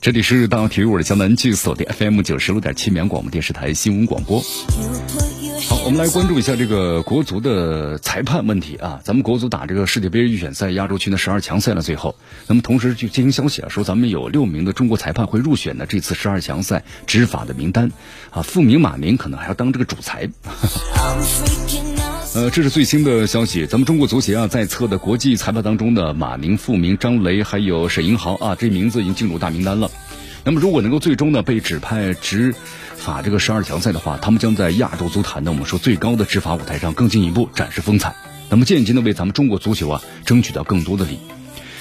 这里是大体育，我是江南，继续锁定 FM 九十六点七绵阳广播电视台新闻广播。好，我们来关注一下这个国足的裁判问题啊。咱们国足打这个世界杯预选赛亚洲区的十二强赛了，最后，那么同时就进行消息啊，说咱们有六名的中国裁判会入选的这次十二强赛执法的名单啊，傅明、马明可能还要当这个主裁。呃，这是最新的消息。咱们中国足协啊，在册的国际裁判当中的马宁、傅明、张雷还有沈银豪啊，这名字已经进入大名单了。那么，如果能够最终呢被指派执法这个十二强赛的话，他们将在亚洲足坛呢我们说最高的执法舞台上更进一步展示风采。那么，间接的为咱们中国足球啊争取到更多的利益。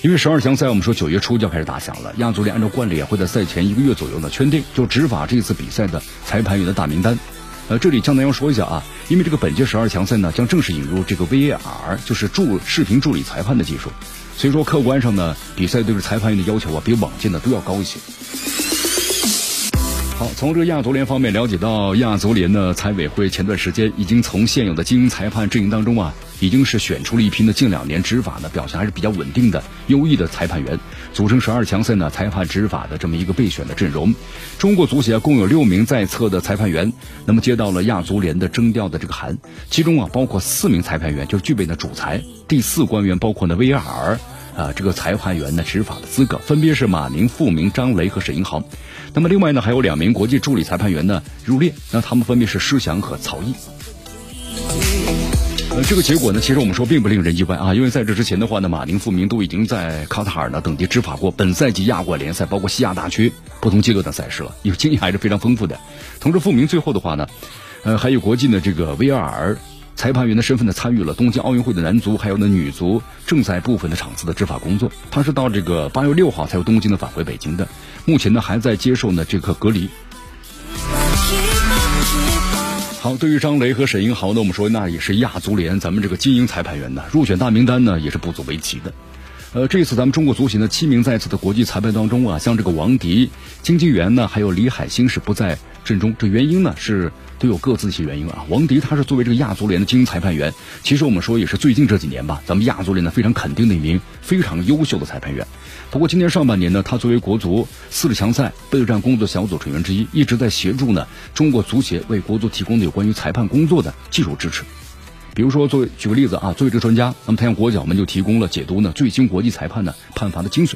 因为十二强赛我们说九月初就要开始打响了，亚足联按照惯例啊会在赛前一个月左右呢圈定就执法这次比赛的裁判员的大名单。呃，这里江南要说一下啊，因为这个本届十二强赛呢，将正式引入这个 VAR，就是助视频助理裁判的技术，所以说客观上呢，比赛对于裁判员的要求啊，比往届呢都要高一些。好，从这个亚足联方面了解到，亚足联的财委会前段时间已经从现有的精英裁判阵营当中啊。已经是选出了一批呢近两年执法呢表现还是比较稳定的优异的裁判员，组成十二强赛呢裁判执法的这么一个备选的阵容。中国足协共有六名在册的裁判员，那么接到了亚足联的征调的这个函，其中啊包括四名裁判员就具备呢主裁，第四官员包括呢 VAR 啊这个裁判员的执法的资格，分别是马宁、傅明、张雷和沈银豪。那么另外呢还有两名国际助理裁判员呢入列，那他们分别是施翔和曹毅。呃，这个结果呢，其实我们说并不令人意外啊，因为在这之前的话呢，马宁、傅明都已经在卡塔尔呢等地执法过本赛季亚冠联赛，包括西亚大区不同阶段的赛事了，有经验还是非常丰富的。同时，傅明最后的话呢，呃，还有国际的这个 VAR 裁判员的身份呢，参与了东京奥运会的男足还有呢女足正赛部分的场次的执法工作。他是到这个八月六号才由东京的返回北京的，目前呢还在接受呢这个隔离。好，对于张雷和沈银豪呢，我们说那也是亚足联咱们这个精英裁判员呢，入选大名单呢也是不足为奇的。呃，这次咱们中国足协的七名在册的国际裁判当中啊，像这个王迪、金金元呢，还有李海星是不在阵中，这原因呢是都有各自一些原因啊。王迪他是作为这个亚足联的精英裁判员，其实我们说也是最近这几年吧，咱们亚足联呢非常肯定的一名非常优秀的裁判员。不过今年上半年呢，他作为国足四十强赛备战工作小组成员之一，一直在协助呢中国足协为国足提供的有关于裁判工作的技术支持。比如说，作为举个例子啊，作为这个专家，那么他向国脚们就提供了解读呢最新国际裁判的判罚的精髓。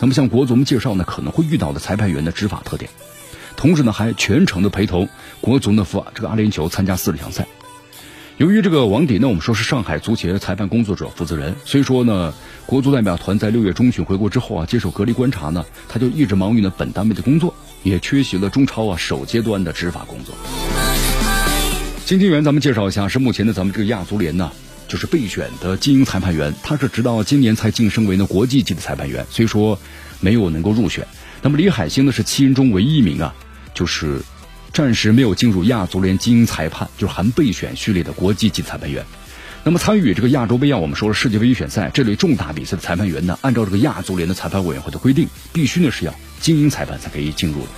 那么向国足们介绍呢可能会遇到的裁判员的执法特点，同时呢还全程的陪同国足呢赴这个阿联酋参加四十强赛。由于这个王迪呢，我们说是上海足协裁判工作者负责人，所以说呢，国足代表团在六月中旬回国之后啊，接受隔离观察呢，他就一直忙于呢本单位的工作，也缺席了中超啊首阶段的执法工作。金金元，咱们介绍一下，是目前的咱们这个亚足联呢，就是备选的精英裁判员，他是直到今年才晋升为呢国际级的裁判员，所以说没有能够入选。那么李海星呢，是七人中唯一一名啊，就是。暂时没有进入亚足联精英裁判，就是含备选序列的国际级裁判员。那么参与这个亚洲杯啊，我们说了世界杯预选赛这类重大比赛的裁判员呢，按照这个亚足联的裁判委员会的规定，必须呢是要精英裁判才可以进入的。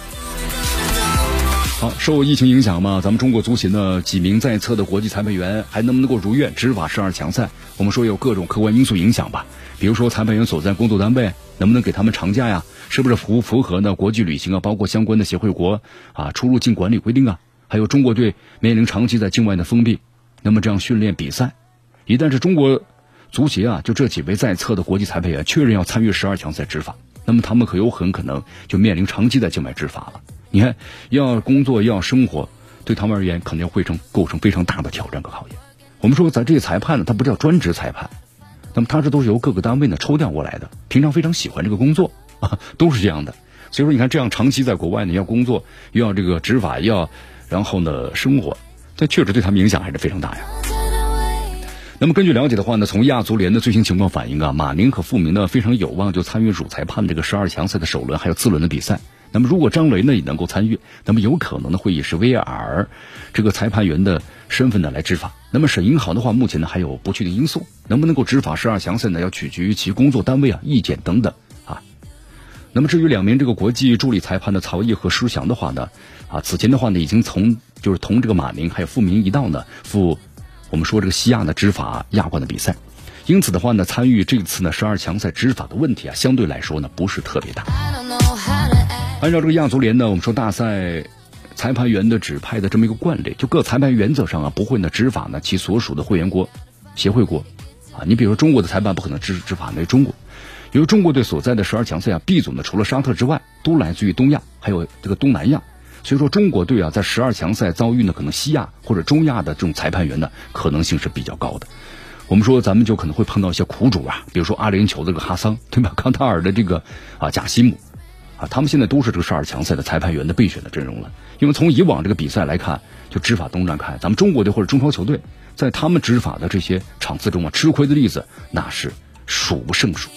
好，受疫情影响嘛，咱们中国足协呢几名在册的国际裁判员还能不能够如愿执法十二强赛？我们说有各种客观因素影响吧，比如说裁判员所在工作单位能不能给他们长假呀？是不是符符合呢国际旅行啊，包括相关的协会国啊出入境管理规定啊？还有中国队面临长期在境外的封闭，那么这样训练比赛，一旦是中国足协啊，就这几位在册的国际裁判员确认要参与十二强赛执法，那么他们可有很可能就面临长期在境外执法了。你看，要工作要生活，对他们而言肯定会成构成非常大的挑战和考验。我们说咱这些裁判呢，他不叫专职裁判，那么他这都是由各个单位呢抽调过来的，平常非常喜欢这个工作。啊，都是这样的，所以说你看，这样长期在国外呢，要工作，又要这个执法，要然后呢生活，这确实对他们影响还是非常大呀。那么根据了解的话呢，从亚足联的最新情况反映啊，马宁和傅明呢非常有望就参与主裁判这个十二强赛的首轮还有次轮的比赛。那么如果张雷呢也能够参与，那么有可能呢会以是 VR 这个裁判员的身份呢来执法。那么沈银豪的话，目前呢还有不确定因素，能不能够执法十二强赛呢要取决于其工作单位啊意见等等啊。那么至于两名这个国际助理裁判的曹毅和舒翔的话呢，啊此前的话呢已经从就是同这个马宁还有傅明一道呢赴我们说这个西亚呢执法亚冠的比赛。因此的话呢，参与这次呢十二强赛执法的问题啊，相对来说呢不是特别大。按照这个亚足联呢，我们说大赛裁判员的指派的这么一个惯例，就各裁判原则上啊不会呢执法呢其所属的会员国、协会国啊。你比如说中国的裁判不可能执执法那中国，由于中国队所在的十二强赛啊 B 组呢除了沙特之外都来自于东亚，还有这个东南亚，所以说中国队啊在十二强赛遭遇呢可能西亚或者中亚的这种裁判员呢可能性是比较高的。我们说，咱们就可能会碰到一些苦主啊，比如说阿联酋的这个哈桑，对吧？康塔尔的这个啊贾西姆，啊，他们现在都是这个十二强赛的裁判员的备选的阵容了。因为从以往这个比赛来看，就执法东站看，咱们中国队或者中超球队在他们执法的这些场次中啊，吃亏的例子那是数不胜数。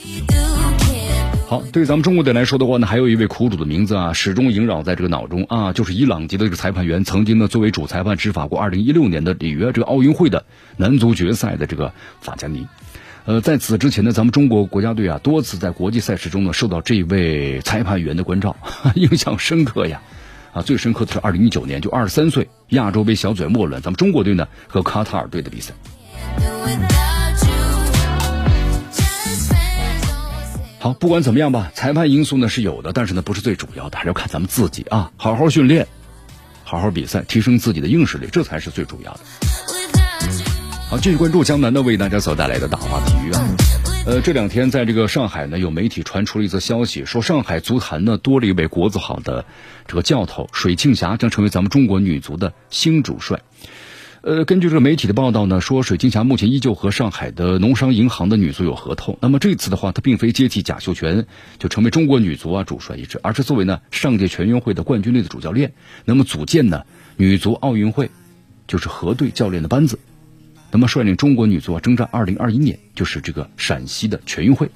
好，对于咱们中国队来说的话呢，还有一位苦主的名字啊，始终萦绕在这个脑中啊，就是伊朗籍的这个裁判员，曾经呢作为主裁判执法过2016年的里约这个奥运会的男足决赛的这个法加尼。呃，在此之前呢，咱们中国国家队啊多次在国际赛事中呢受到这位裁判员的关照，印象深刻呀。啊，最深刻的是2019年，就23岁亚洲杯小组末轮，咱们中国队呢和卡塔尔队的比赛。好，不管怎么样吧，裁判因素呢是有的，但是呢不是最主要的，还是要看咱们自己啊，好好训练，好好比赛，提升自己的硬实力，这才是最主要的。好，继续关注江南的为大家所带来的大话体育啊。呃，这两天在这个上海呢，有媒体传出了一则消息，说上海足坛呢多了一位国字号的这个教头水庆霞，将成为咱们中国女足的新主帅。呃，根据这个媒体的报道呢，说水庆霞目前依旧和上海的农商银行的女足有合同。那么这次的话，她并非接替贾秀全，就成为中国女足啊主帅一职，而是作为呢上届全运会的冠军队的主教练，那么组建呢女足奥运会就是核对教练的班子，那么率领中国女足征战二零二一年，就是这个陕西的全运会。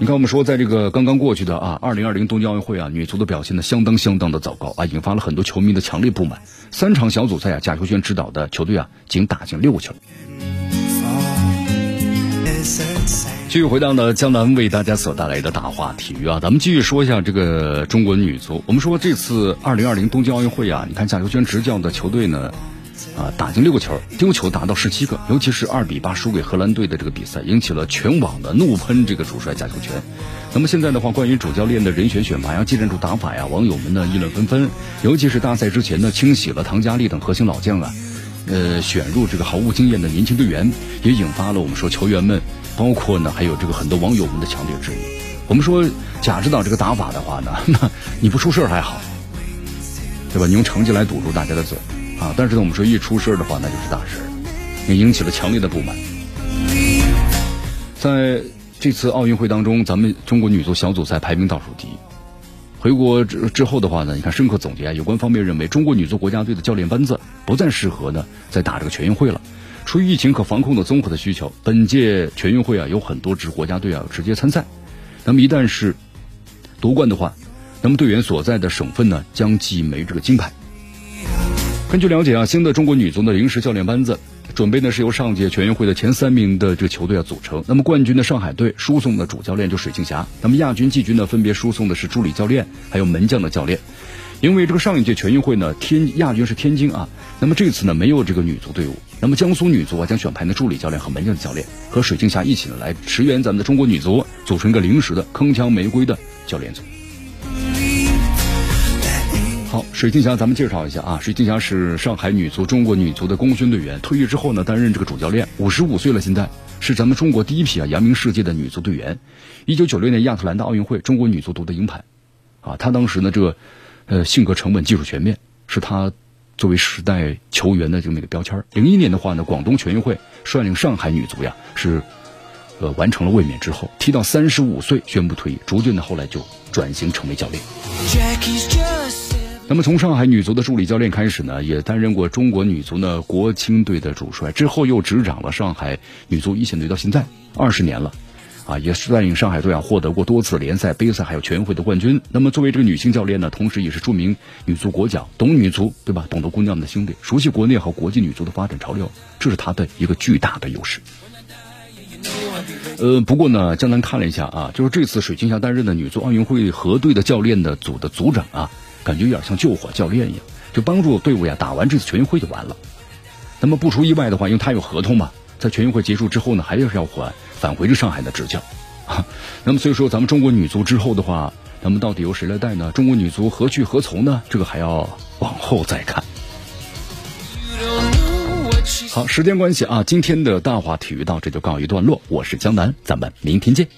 你看，我们说，在这个刚刚过去的啊，二零二零东京奥运会啊，女足的表现呢相当相当的糟糕啊，引发了很多球迷的强烈不满。三场小组赛啊，贾秀全指导的球队啊，仅打进六个球。继续回到呢，江南为大家所带来的大话体育啊，咱们继续说一下这个中国女足。我们说这次二零二零东京奥运会啊，你看贾秀全执教的球队呢。啊，打进六个球，丢球达到十七个，尤其是二比八输给荷兰队的这个比赛，引起了全网的怒喷这个主帅贾秀全。那么现在的话，关于主教练的人选选拔呀、技战术打法呀，网友们呢议论纷纷。尤其是大赛之前呢，清洗了唐佳丽等核心老将啊，呃，选入这个毫无经验的年轻队员，也引发了我们说球员们，包括呢还有这个很多网友们的强烈质疑。我们说贾指导这个打法的话呢，那 你不出事儿还好，对吧？你用成绩来堵住大家的嘴。啊！但是呢，我们说一出事儿的话，那就是大事儿，也引起了强烈的不满。在这次奥运会当中，咱们中国女足小组赛排名倒数第一。回国之之后的话呢，你看深刻总结啊，有关方面认为，中国女足国家队的教练班子不再适合呢再打这个全运会了。出于疫情和防控的综合的需求，本届全运会啊有很多支国家队啊直接参赛。那么一旦是夺冠的话，那么队员所在的省份呢将记枚这个金牌。根据了解啊，新的中国女足的临时教练班子准备呢是由上届全运会的前三名的这个球队啊组成。那么冠军的上海队输送的主教练就水庆霞，那么亚军、季军呢分别输送的是助理教练还有门将的教练。因为这个上一届全运会呢天亚军是天津啊，那么这次呢没有这个女足队伍，那么江苏女足啊将选派呢助理教练和门将的教练和水庆霞一起呢来驰援咱们的中国女足，组成一个临时的铿锵玫瑰的教练组。水晶侠，咱们介绍一下啊。水晶侠是上海女足、中国女足的功勋队员，退役之后呢，担任这个主教练，五十五岁了，现在是咱们中国第一批啊扬名世界的女足队员。一九九六年亚特兰大奥运会，中国女足夺得银牌，啊，她当时呢，这个呃性格沉稳，技术全面，是她作为时代球员的这么一个标签。零一年的话呢，广东全运会率领上海女足呀，是呃完成了卫冕之后，踢到三十五岁宣布退役，逐渐的后来就转型成为教练。Jackie's just... 那么从上海女足的助理教练开始呢，也担任过中国女足呢国青队的主帅，之后又执掌了上海女足一线队，到现在二十年了，啊，也是带领上海队啊获得过多次联赛、杯赛还有全运会的冠军。那么作为这个女性教练呢，同时也是著名女足国脚，懂女足对吧？懂得姑娘们的心理，熟悉国内和国际女足的发展潮流，这是她的一个巨大的优势。呃，不过呢，江南看了一下啊，就是这次水晶霞担任的女足奥运会河队的教练的组的组长啊，感觉有点像救火教练一样，就帮助队伍呀打完这次全运会就完了。那么不出意外的话，因为他有合同嘛，在全运会结束之后呢，还是要还返回这上海的执教。那么所以说，咱们中国女足之后的话，那么到底由谁来带呢？中国女足何去何从呢？这个还要往后再看。好，时间关系啊，今天的大话体育到这就告一段落。我是江南，咱们明天见。